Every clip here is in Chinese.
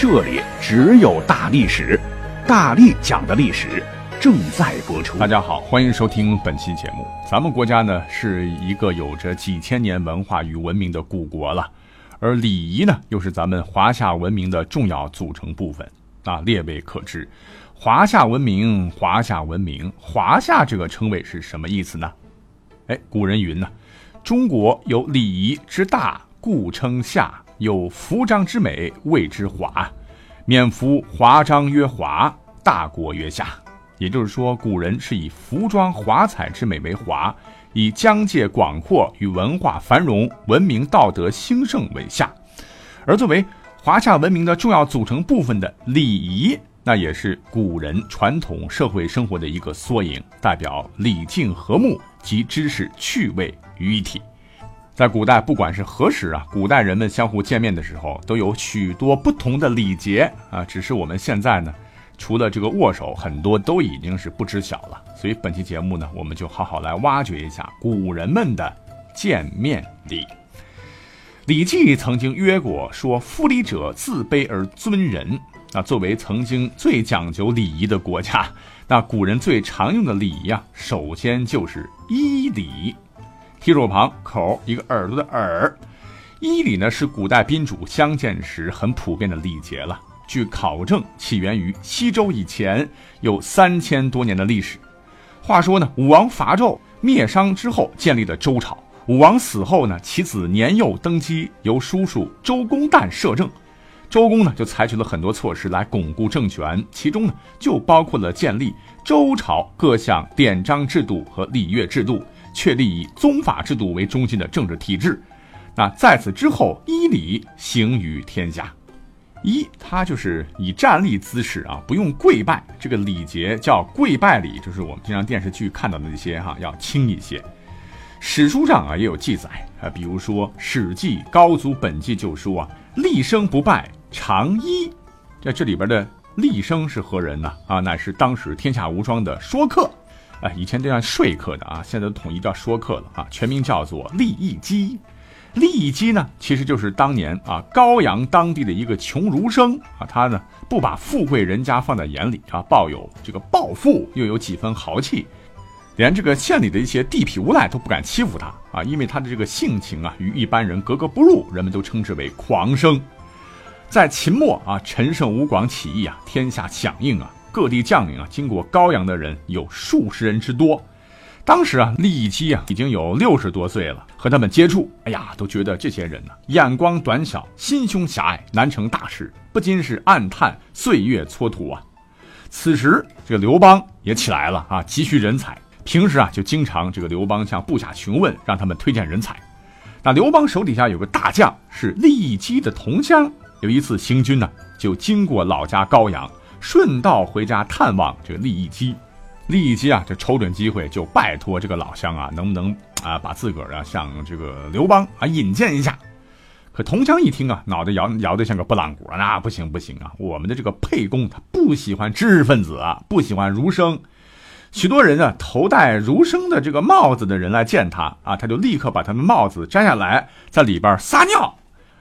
这里只有大历史，大力讲的历史正在播出。大家好，欢迎收听本期节目。咱们国家呢是一个有着几千年文化与文明的古国了，而礼仪呢又是咱们华夏文明的重要组成部分啊。列位可知，华夏文明，华夏文明，华夏这个称谓是什么意思呢？哎，古人云呢，中国有礼仪之大，故称夏。有服装之美，谓之华。免服华章曰华，大国曰夏。也就是说，古人是以服装华彩之美为华，以疆界广阔与文化繁荣、文明道德兴盛为夏。而作为华夏文明的重要组成部分的礼仪，那也是古人传统社会生活的一个缩影，代表礼敬和睦及知识趣味于一体。在古代，不管是何时啊，古代人们相互见面的时候，都有许多不同的礼节啊。只是我们现在呢，除了这个握手，很多都已经是不知晓了。所以本期节目呢，我们就好好来挖掘一下古人们的见面礼。《礼记》曾经曰过：“说夫礼者，自卑而尊人。”啊，作为曾经最讲究礼仪的国家，那古人最常用的礼仪啊，首先就是衣礼。提手旁口一个耳朵的耳，衣礼呢是古代宾主相见时很普遍的礼节了。据考证，起源于西周以前，有三千多年的历史。话说呢，武王伐纣灭商之后建立了周朝。武王死后呢，其子年幼登基，由叔叔周公旦摄政。周公呢就采取了很多措施来巩固政权，其中呢就包括了建立周朝各项典章制度和礼乐制度。确立以宗法制度为中心的政治体制，那在此之后，依礼行于天下。一，它就是以站立姿势啊，不用跪拜，这个礼节叫跪拜礼，就是我们经常电视剧看到的那些哈，要轻一些。史书上啊也有记载啊，比如说《史记·高祖本纪》就说啊，立生不拜，长揖。在这里边的厉声是何人呢？啊，乃是当时天下无双的说客。哎，以前这样说客的啊，现在都统一叫说客了啊，全名叫做利益基。利益基呢，其实就是当年啊高阳当地的一个穷儒生啊，他呢不把富贵人家放在眼里啊，抱有这个暴富，又有几分豪气，连这个县里的一些地痞无赖都不敢欺负他啊，因为他的这个性情啊与一般人格格不入，人们都称之为狂生。在秦末啊，陈胜吴广起义啊，天下响应啊。各地将领啊，经过高阳的人有数十人之多。当时啊，利益基啊已经有六十多岁了，和他们接触，哎呀，都觉得这些人呢眼光短小，心胸狭隘，难成大事，不禁是暗叹岁月蹉跎啊。此时，这个刘邦也起来了啊，急需人才。平时啊，就经常这个刘邦向部下询问，让他们推荐人才。那刘邦手底下有个大将是利益基的同乡，有一次行军呢，就经过老家高阳。顺道回家探望这个利益基，利益基啊，就瞅准机会就拜托这个老乡啊，能不能啊把自个儿啊向这个刘邦啊引荐一下？可同乡一听啊，脑袋摇摇得像个拨浪鼓，那不行不行啊，我们的这个沛公他不喜欢知识分子啊，不喜欢儒生，许多人啊头戴儒生的这个帽子的人来见他啊，他就立刻把他们帽子摘下来，在里边撒尿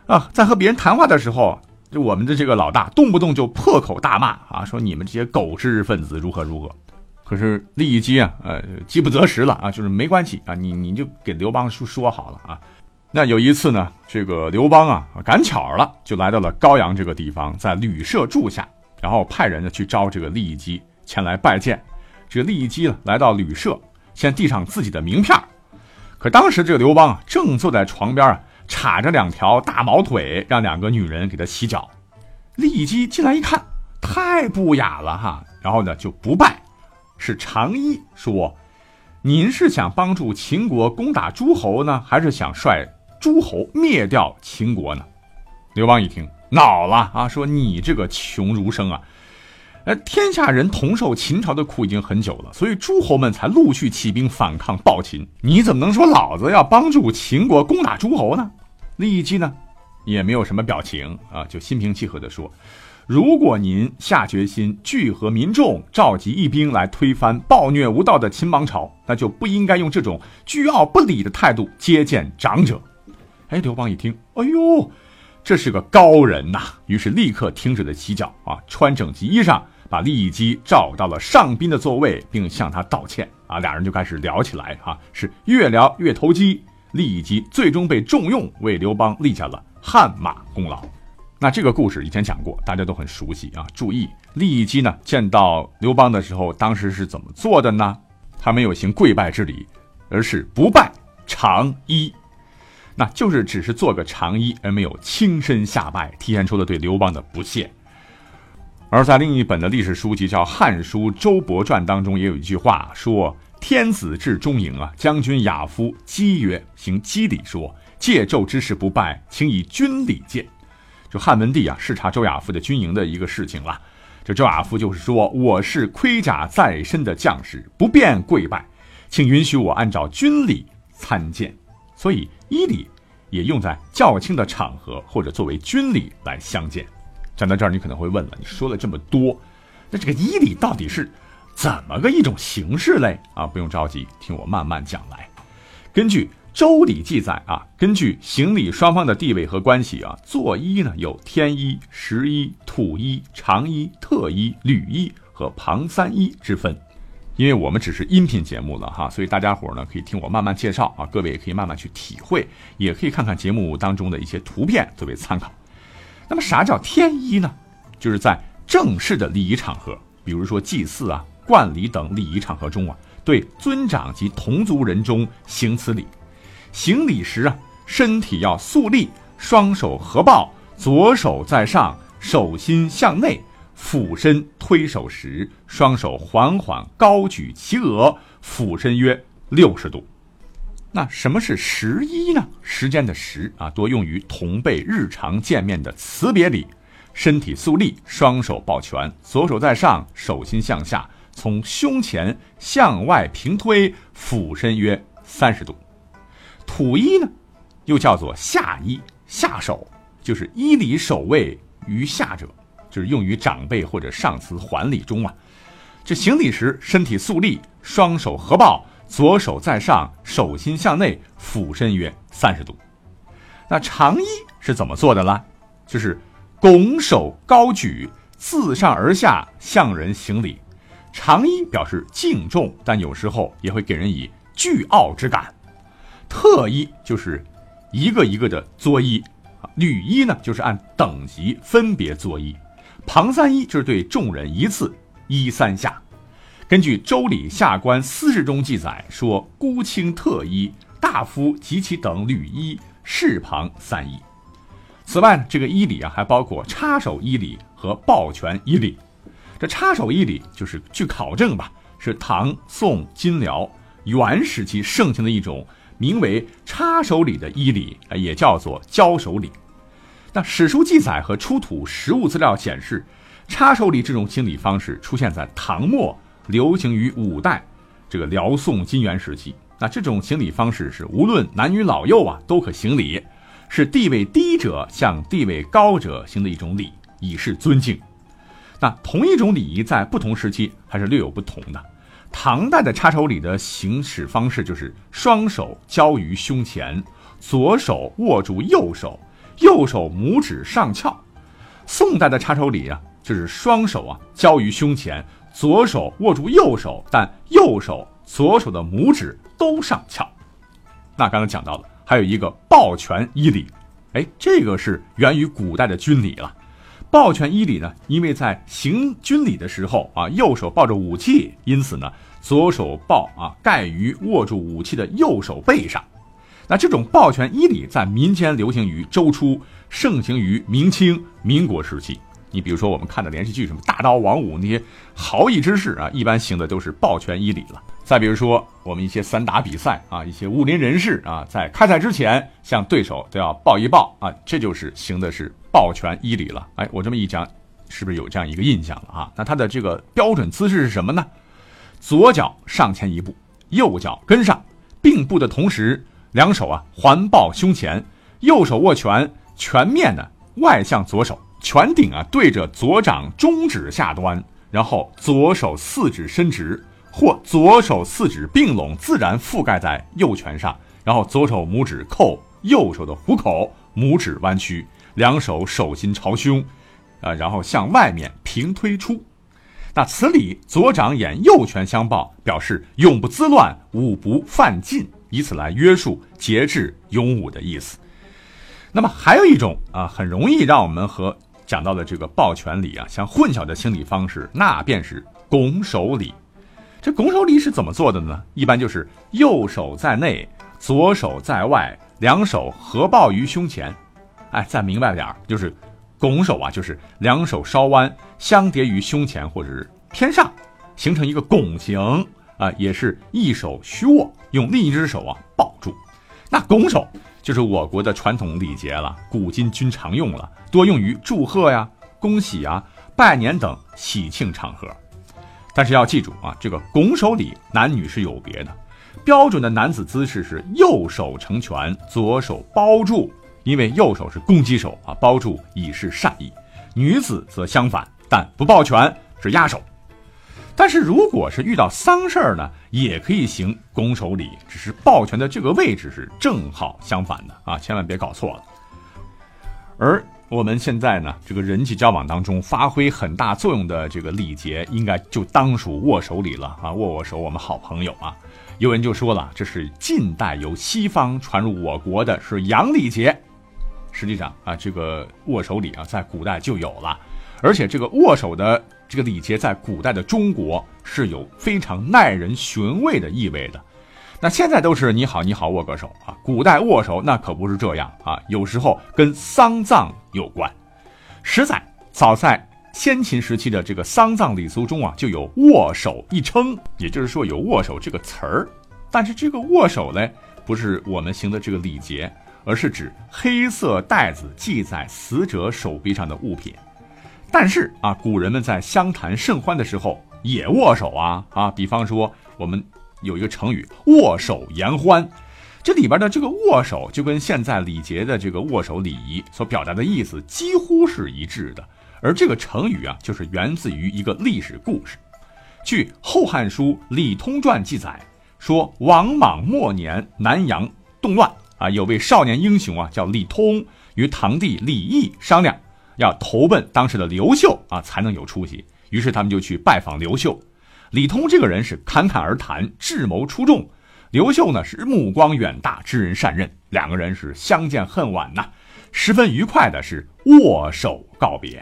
啊，在和别人谈话的时候。就我们的这个老大，动不动就破口大骂啊，说你们这些狗知识分子如何如何。可是利益基啊，呃，饥不择食了啊，就是没关系啊，你你就给刘邦说说好了啊。那有一次呢，这个刘邦啊，赶巧了，就来到了高阳这个地方，在旅社住下，然后派人呢去招这个利益基前来拜见。这个利益基呢，来到旅社，先递上自己的名片。可当时这个刘邦啊，正坐在床边啊。插着两条大毛腿，让两个女人给他洗脚。利基进来一看，太不雅了哈！然后呢，就不拜，是长揖说：“您是想帮助秦国攻打诸侯呢，还是想率诸侯灭掉秦国呢？”刘邦一听，恼了啊，说你这个穷儒生啊！呃，天下人同受秦朝的苦已经很久了，所以诸侯们才陆续起兵反抗暴秦。你怎么能说老子要帮助秦国攻打诸侯呢？利姬呢，也没有什么表情啊，就心平气和地说：“如果您下决心聚合民众，召集义兵来推翻暴虐无道的秦王朝，那就不应该用这种居傲不理的态度接见长者。”哎，刘邦一听，哎呦，这是个高人呐！于是立刻停止了洗脚啊，穿整齐衣裳。把利基召到了上宾的座位，并向他道歉啊，俩人就开始聊起来啊，是越聊越投机。利基最终被重用，为刘邦立下了汗马功劳。那这个故事以前讲过，大家都很熟悉啊。注意，利益基呢见到刘邦的时候，当时是怎么做的呢？他没有行跪拜之礼，而是不拜长揖，那就是只是做个长揖，而没有亲身下拜，体现出了对刘邦的不屑。而在另一本的历史书籍叫《汉书·周勃传》当中，也有一句话说：“天子至中营啊，将军亚夫讥曰：‘行讥礼，说借纣之事不拜，请以军礼见。’就汉文帝啊视察周亚夫的军营的一个事情了。这周亚夫就是说：‘我是盔甲在身的将士，不便跪拜，请允许我按照军礼参见。’所以衣礼也用在较轻的场合或者作为军礼来相见。”讲到这儿，你可能会问了：你说了这么多，那这个衣礼到底是怎么个一种形式嘞？啊，不用着急，听我慢慢讲来。根据《周礼》记载啊，根据行礼双方的地位和关系啊，作揖呢有天揖、实揖、土揖、长揖、特揖、履揖和旁三揖之分。因为我们只是音频节目了哈，所以大家伙呢可以听我慢慢介绍啊，各位也可以慢慢去体会，也可以看看节目当中的一些图片作为参考。那么啥叫天揖呢？就是在正式的礼仪场合，比如说祭祀啊、冠礼等礼仪场合中啊，对尊长及同族人中行此礼。行礼时啊，身体要肃立，双手合抱，左手在上，手心向内，俯身推手时，双手缓缓高举其额，俯身约六十度。那什么是十一呢？时间的时啊，多用于同辈日常见面的辞别礼。身体肃立，双手抱拳，左手在上，手心向下，从胸前向外平推，俯身约三十度。土揖呢，又叫做下揖，下手就是揖礼首位于下者，就是用于长辈或者上司还礼中啊。这行礼时，身体肃立，双手合抱。左手在上，手心向内，俯身约三十度。那长揖是怎么做的呢？就是拱手高举，自上而下向人行礼。长揖表示敬重，但有时候也会给人以倨傲之感。特揖就是一个一个的作揖，履揖呢就是按等级分别作揖，旁三揖就是对众人一次揖三下。根据《周礼·下官司事》中记载说：“孤卿特揖，大夫及其等履衣，侍旁三衣。”此外，这个衣礼啊，还包括插手衣礼和抱拳衣礼。这插手衣礼就是据考证吧，是唐宋金辽元时期盛行的一种名为插手礼的衣礼，也叫做交手礼。那史书记载和出土实物资料显示，插手礼这种行礼方式出现在唐末。流行于五代，这个辽宋金元时期。那这种行礼方式是无论男女老幼啊都可行礼，是地位低者向地位高者行的一种礼，以示尊敬。那同一种礼仪在不同时期还是略有不同的。唐代的插手礼的行使方式就是双手交于胸前，左手握住右手，右手拇指上翘。宋代的插手礼啊，就是双手啊交于胸前。左手握住右手，但右手、左手的拇指都上翘。那刚刚讲到了，还有一个抱拳揖礼，哎，这个是源于古代的军礼了。抱拳揖礼呢，因为在行军礼的时候啊，右手抱着武器，因此呢，左手抱啊盖于握住武器的右手背上。那这种抱拳揖礼在民间流行于周初，盛行于明清、民国时期。你比如说，我们看的连续剧什么大刀王五那些豪义之士啊，一般行的都是抱拳揖礼了。再比如说，我们一些散打比赛啊，一些武林人士啊，在开赛之前向对手都要抱一抱啊，这就是行的是抱拳一礼了。哎，我这么一讲，是不是有这样一个印象了啊？那他的这个标准姿势是什么呢？左脚上前一步，右脚跟上，并步的同时，两手啊环抱胸前，右手握拳，拳面呢外向左手，拳顶啊对着左掌中指下端，然后左手四指伸直。或左手四指并拢，自然覆盖在右拳上，然后左手拇指扣右手的虎口，拇指弯曲，两手手心朝胸，啊，然后向外面平推出。那此礼，左掌眼右拳相抱，表示永不滋乱，武不犯禁，以此来约束节制勇武的意思。那么还有一种啊，很容易让我们和讲到的这个抱拳礼啊像混淆的清理方式，那便是拱手礼。这拱手礼是怎么做的呢？一般就是右手在内，左手在外，两手合抱于胸前。哎，再明白点儿，就是拱手啊，就是两手稍弯，相叠于胸前或者是偏上，形成一个拱形啊。也是一手虚握，用另一只手啊抱住。那拱手就是我国的传统礼节了，古今均常用了，多用于祝贺呀、恭喜啊、拜年等喜庆场合。但是要记住啊，这个拱手礼男女是有别的，标准的男子姿势是右手成拳，左手包住，因为右手是攻击手啊，包住以示善意。女子则相反，但不抱拳是压手。但是如果是遇到丧事儿呢，也可以行拱手礼，只是抱拳的这个位置是正好相反的啊，千万别搞错了。而我们现在呢，这个人际交往当中发挥很大作用的这个礼节，应该就当属握手礼了啊！握握手，我们好朋友啊。有人就说了，这是近代由西方传入我国的是洋礼节。实际上啊，这个握手礼啊，在古代就有了，而且这个握手的这个礼节，在古代的中国是有非常耐人寻味的意味的。那现在都是你好你好握个手啊，古代握手那可不是这样啊，有时候跟丧葬有关。实在早在先秦时期的这个丧葬礼俗中啊，就有握手一称，也就是说有握手这个词儿。但是这个握手呢，不是我们行的这个礼节，而是指黑色袋子系在死者手臂上的物品。但是啊，古人们在相谈甚欢的时候也握手啊啊，比方说我们。有一个成语“握手言欢”，这里边的这个握手就跟现在礼节的这个握手礼仪所表达的意思几乎是一致的。而这个成语啊，就是源自于一个历史故事。据《后汉书·李通传》记载，说王莽末年南阳动乱啊，有位少年英雄啊，叫李通，与堂弟李毅商量，要投奔当时的刘秀啊，才能有出息。于是他们就去拜访刘秀。李通这个人是侃侃而谈，智谋出众。刘秀呢是目光远大，知人善任。两个人是相见恨晚呐，十分愉快的是握手告别。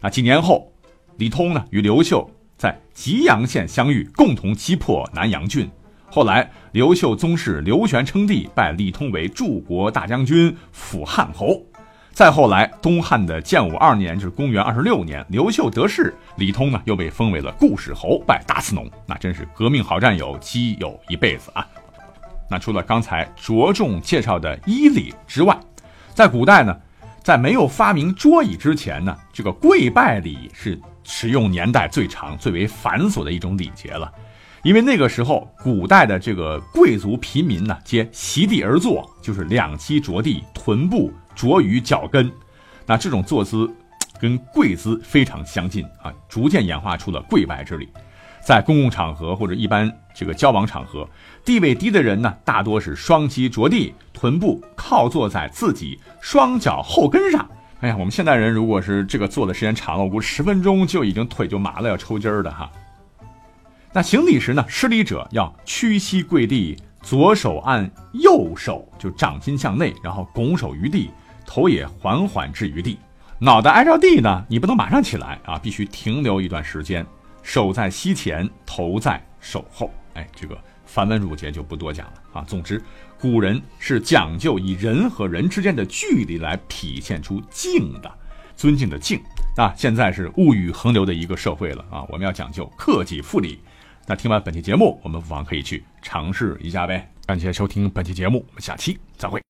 那几年后，李通呢与刘秀在吉阳县相遇，共同击破南阳郡。后来刘秀宗室刘玄称帝，拜李通为柱国大将军、辅汉侯。再后来，东汉的建武二年，就是公元二十六年，刘秀得势，李通呢又被封为了固始侯，拜大司农。那真是革命好战友，基友一辈子啊！那除了刚才着重介绍的衣礼之外，在古代呢，在没有发明桌椅之前呢，这个跪拜礼是使用年代最长、最为繁琐的一种礼节了。因为那个时候，古代的这个贵族平民呢，皆席地而坐，就是两膝着地，臀部。着于脚跟，那这种坐姿跟跪姿非常相近啊，逐渐演化出了跪拜之礼。在公共场合或者一般这个交往场合，地位低的人呢，大多是双膝着地，臀部靠坐在自己双脚后跟上。哎呀，我们现代人如果是这个坐的时间长了，我估十分钟就已经腿就麻了，要抽筋儿的哈。那行礼时呢，施礼者要屈膝跪地，左手按右手，就掌心向内，然后拱手于地。头也缓缓置于地，脑袋挨着地呢，你不能马上起来啊，必须停留一段时间，手在膝前，头在手后。哎，这个繁文缛节就不多讲了啊。总之，古人是讲究以人和人之间的距离来体现出敬的，尊敬的敬啊。现在是物欲横流的一个社会了啊，我们要讲究克己复礼，那听完本期节目，我们不妨可以去尝试一下呗。感谢收听本期节目，我们下期再会。